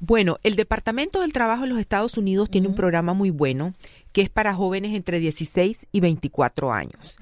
Bueno, el Departamento del Trabajo de los Estados Unidos tiene un programa muy bueno que es para jóvenes entre 16 y 24 años.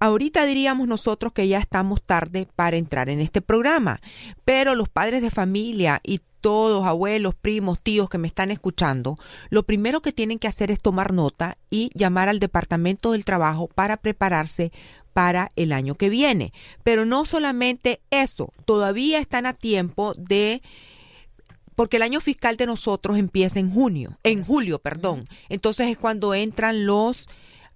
Ahorita diríamos nosotros que ya estamos tarde para entrar en este programa, pero los padres de familia y todos, abuelos, primos, tíos que me están escuchando, lo primero que tienen que hacer es tomar nota y llamar al Departamento del Trabajo para prepararse para el año que viene. Pero no solamente eso, todavía están a tiempo de porque el año fiscal de nosotros empieza en junio, en julio, perdón. Entonces es cuando entran los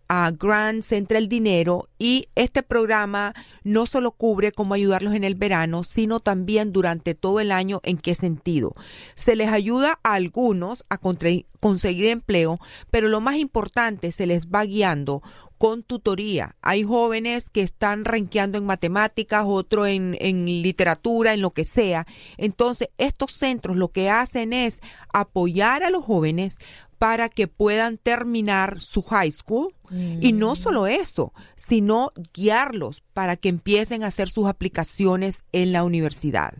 a grants, entra el dinero y este programa no solo cubre cómo ayudarlos en el verano, sino también durante todo el año. ¿En qué sentido? Se les ayuda a algunos a conseguir empleo, pero lo más importante, se les va guiando con tutoría. Hay jóvenes que están renqueando en matemáticas, otro en, en, literatura, en lo que sea. Entonces, estos centros lo que hacen es apoyar a los jóvenes para que puedan terminar su high school. Y no solo eso, sino guiarlos para que empiecen a hacer sus aplicaciones en la universidad.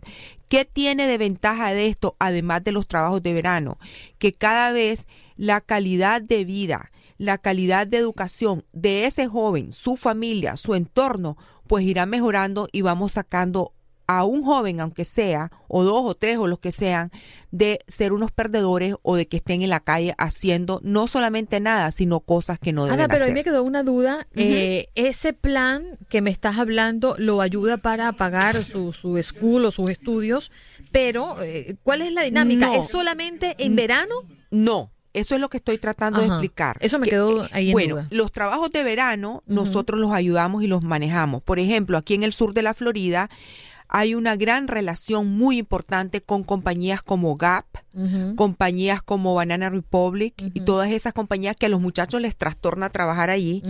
¿Qué tiene de ventaja de esto, además de los trabajos de verano? Que cada vez la calidad de vida, la calidad de educación de ese joven, su familia, su entorno, pues irá mejorando y vamos sacando a un joven, aunque sea, o dos o tres o los que sean, de ser unos perdedores o de que estén en la calle haciendo no solamente nada, sino cosas que no deben Ana, pero hacer. a mí me quedó una duda. eh, ¿Ese plan que me estás hablando lo ayuda para pagar su, su school o sus estudios? Pero, eh, ¿cuál es la dinámica? No. ¿Es solamente en verano? No. Eso es lo que estoy tratando de explicar. Eso me Que- quedó ahí en Bueno, duda. los trabajos de verano nosotros los ayudamos y los manejamos. Por ejemplo, aquí en el sur de la Florida hay una gran relación muy importante con compañías como Gap, compañías como Banana Republic y todas esas compañías que a los muchachos les trastorna trabajar allí.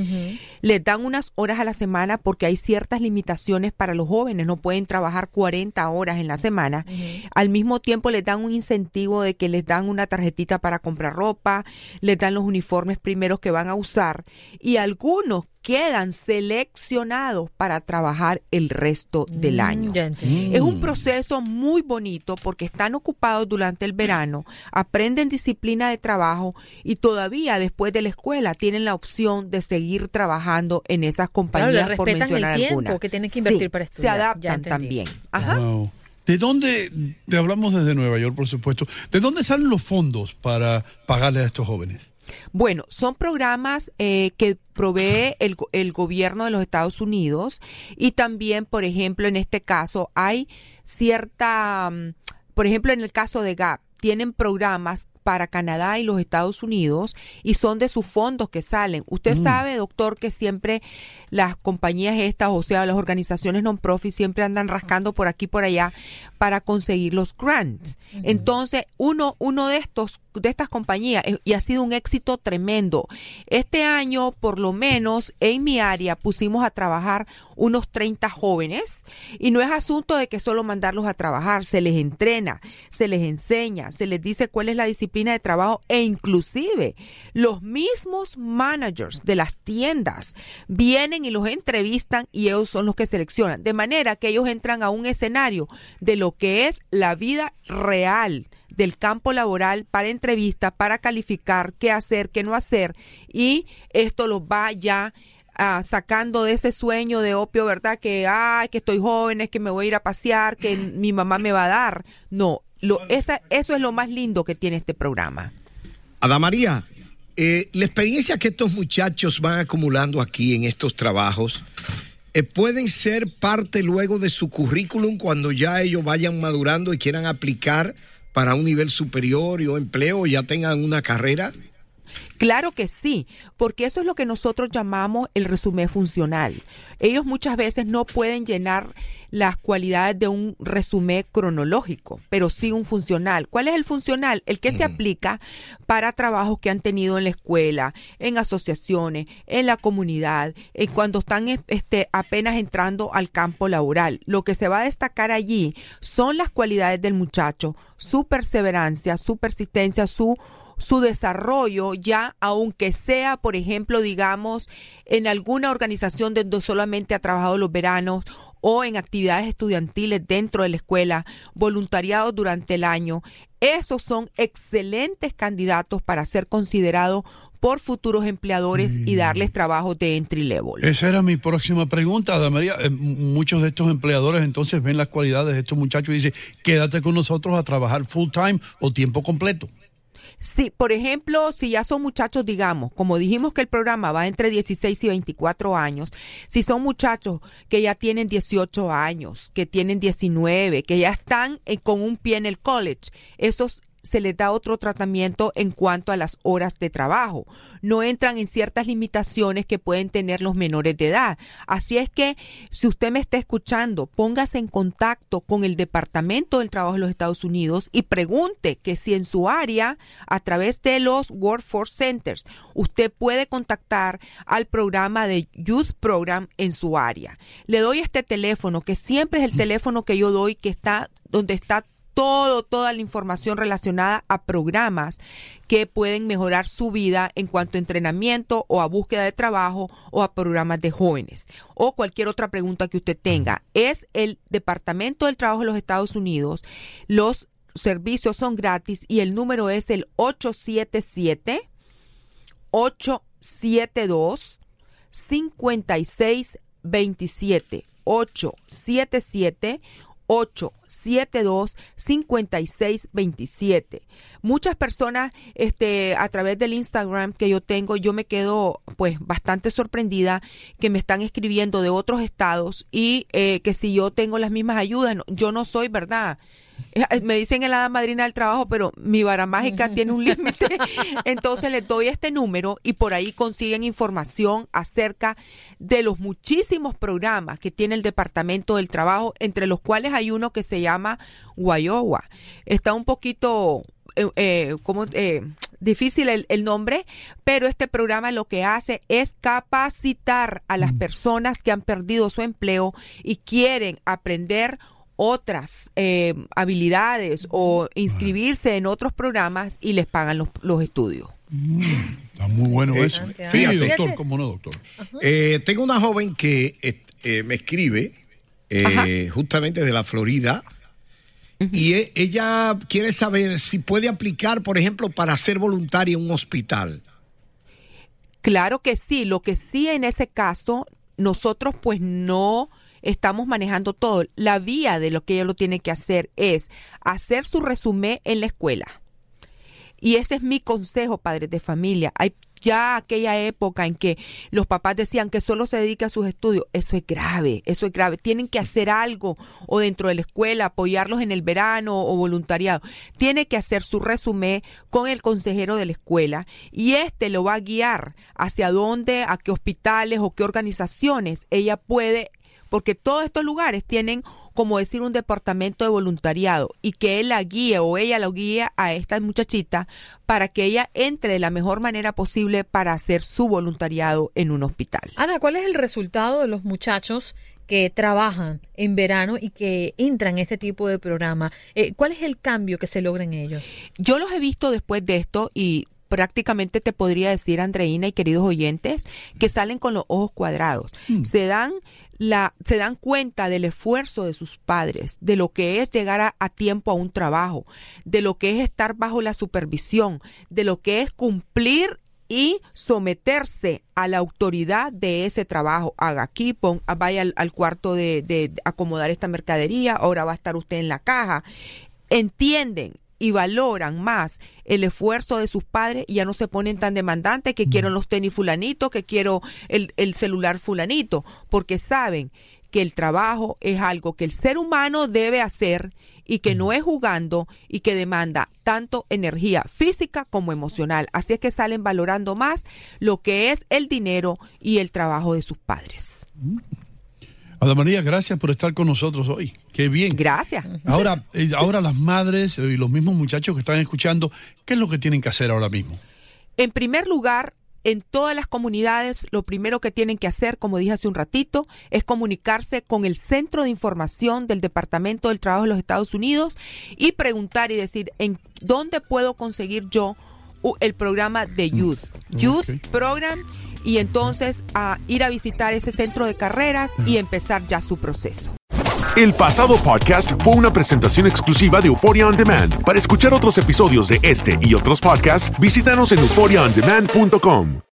Les dan unas horas a la semana porque hay ciertas limitaciones para los jóvenes, no pueden trabajar 40 horas en la semana. Al mismo tiempo les dan un incentivo de que les dan una tarjetita para comprar ropa, les dan los uniformes primeros que van a usar. Y algunos quedan seleccionados para trabajar el resto del año. Ya entendí. Es un proceso muy bonito porque están ocupados durante el verano, aprenden disciplina de trabajo y todavía después de la escuela tienen la opción de seguir trabajando en esas compañías le por respetan el mencionar tiempo alguna. que tienen que invertir Sí, para Se estudiar. Ya adaptan también. Ajá. Wow. ¿De dónde, te hablamos desde Nueva York, por supuesto, ¿de dónde salen los fondos para pagarle a estos jóvenes? Bueno, son programas eh, que provee el, el gobierno de los Estados Unidos y también, por ejemplo, en este caso hay cierta, mm, por ejemplo, en el caso de GAP, tienen programas para Canadá y los Estados Unidos y son de sus fondos que salen. Usted Mm. sabe, doctor, que siempre las compañías estas, o sea, las organizaciones non-profit siempre andan rascando por aquí y por allá para conseguir los grants. Entonces, uno, uno de estos, de estas compañías, eh, y ha sido un éxito tremendo. Este año, por lo menos, en mi área pusimos a trabajar unos 30 jóvenes y no es asunto de que solo mandarlos a trabajar, se les entrena, se les enseña, se les dice cuál es la disciplina de trabajo e inclusive los mismos managers de las tiendas vienen y los entrevistan y ellos son los que seleccionan, de manera que ellos entran a un escenario de lo que es la vida real del campo laboral para entrevista, para calificar qué hacer, qué no hacer y esto los va ya ah, sacando de ese sueño de opio, ¿verdad? Que, ay, que estoy joven, es que me voy a ir a pasear, que mi mamá me va a dar. No, lo, esa, eso es lo más lindo que tiene este programa. Ada María, eh, la experiencia que estos muchachos van acumulando aquí en estos trabajos eh, pueden ser parte luego de su currículum cuando ya ellos vayan madurando y quieran aplicar para un nivel superior o empleo ya tengan una carrera. Claro que sí, porque eso es lo que nosotros llamamos el resumen funcional. Ellos muchas veces no pueden llenar las cualidades de un resumen cronológico, pero sí un funcional. ¿Cuál es el funcional? El que se aplica para trabajos que han tenido en la escuela, en asociaciones, en la comunidad, en cuando están este, apenas entrando al campo laboral. Lo que se va a destacar allí son las cualidades del muchacho, su perseverancia, su persistencia, su su desarrollo ya, aunque sea, por ejemplo, digamos, en alguna organización donde solamente ha trabajado los veranos o en actividades estudiantiles dentro de la escuela, voluntariados durante el año. Esos son excelentes candidatos para ser considerados por futuros empleadores y darles trabajo de entry level. Esa era mi próxima pregunta, Ada María. Eh, muchos de estos empleadores entonces ven las cualidades de estos muchachos y dicen, quédate con nosotros a trabajar full time o tiempo completo. Sí, por ejemplo, si ya son muchachos, digamos, como dijimos que el programa va entre 16 y 24 años, si son muchachos que ya tienen 18 años, que tienen 19, que ya están eh, con un pie en el college, esos se les da otro tratamiento en cuanto a las horas de trabajo. No entran en ciertas limitaciones que pueden tener los menores de edad. Así es que si usted me está escuchando, póngase en contacto con el Departamento del Trabajo de los Estados Unidos y pregunte que si en su área, a través de los Workforce Centers, usted puede contactar al programa de Youth Program en su área. Le doy este teléfono, que siempre es el teléfono que yo doy, que está donde está todo, toda la información relacionada a programas que pueden mejorar su vida en cuanto a entrenamiento o a búsqueda de trabajo o a programas de jóvenes o cualquier otra pregunta que usted tenga. Es el Departamento del Trabajo de los Estados Unidos. Los servicios son gratis y el número es el 877 872 5627 877 872-5627. Muchas personas este, a través del Instagram que yo tengo, yo me quedo pues bastante sorprendida que me están escribiendo de otros estados y eh, que si yo tengo las mismas ayudas, no, yo no soy, ¿verdad? Eh, Me dicen en la madrina del trabajo, pero mi vara mágica tiene un límite. Entonces les doy este número y por ahí consiguen información acerca de los muchísimos programas que tiene el Departamento del Trabajo, entre los cuales hay uno que se llama Guayowa. Está un poquito eh, eh, como eh, difícil el, el, nombre, pero este programa lo que hace es capacitar a las personas que han perdido su empleo y quieren aprender otras eh, habilidades o inscribirse en otros programas y les pagan los, los estudios. Mm, está muy bueno eso. fíjate. Doctor, cómo no, doctor. Eh, tengo una joven que eh, eh, me escribe eh, justamente de la Florida y e- ella quiere saber si puede aplicar, por ejemplo, para ser voluntaria en un hospital. Claro que sí, lo que sí en ese caso, nosotros pues no estamos manejando todo. La vía de lo que ella lo tiene que hacer es hacer su resumen en la escuela. Y ese es mi consejo, padres de familia. Hay ya aquella época en que los papás decían que solo se dedique a sus estudios, eso es grave, eso es grave. Tienen que hacer algo o dentro de la escuela, apoyarlos en el verano o voluntariado. Tiene que hacer su resumen con el consejero de la escuela y este lo va a guiar hacia dónde, a qué hospitales o qué organizaciones ella puede porque todos estos lugares tienen como decir un departamento de voluntariado y que él la guíe o ella lo guíe a esta muchachita para que ella entre de la mejor manera posible para hacer su voluntariado en un hospital. Ada, ¿cuál es el resultado de los muchachos que trabajan en verano y que entran en este tipo de programa? Eh, ¿Cuál es el cambio que se logra en ellos? Yo los he visto después de esto y prácticamente te podría decir, Andreina y queridos oyentes, que salen con los ojos cuadrados. Se dan la, se dan cuenta del esfuerzo de sus padres, de lo que es llegar a, tiempo a un trabajo, de lo que es estar bajo la supervisión, de lo que es cumplir y someterse a la autoridad de ese trabajo. Haga aquí, pon, vaya al, al cuarto de, de acomodar esta mercadería, ahora va a estar usted en la caja. Entienden y valoran más el esfuerzo de sus padres y ya no se ponen tan demandantes que quiero los tenis fulanito, que quiero el, el celular fulanito, porque saben que el trabajo es algo que el ser humano debe hacer y que no es jugando y que demanda tanto energía física como emocional. Así es que salen valorando más lo que es el dinero y el trabajo de sus padres. Ada María, gracias por estar con nosotros hoy. Qué bien. Gracias. Ahora, eh, ahora las madres y los mismos muchachos que están escuchando, ¿qué es lo que tienen que hacer ahora mismo? En primer lugar, en todas las comunidades, lo primero que tienen que hacer, como dije hace un ratito, es comunicarse con el Centro de Información del Departamento del Trabajo de los Estados Unidos y preguntar y decir, ¿en dónde puedo conseguir yo el programa de Youth? Youth okay. Program y entonces a ir a visitar ese centro de carreras y empezar ya su proceso. El pasado podcast fue una presentación exclusiva de Euphoria On Demand. Para escuchar otros episodios de este y otros podcasts, visítanos en euphoriaondemand.com.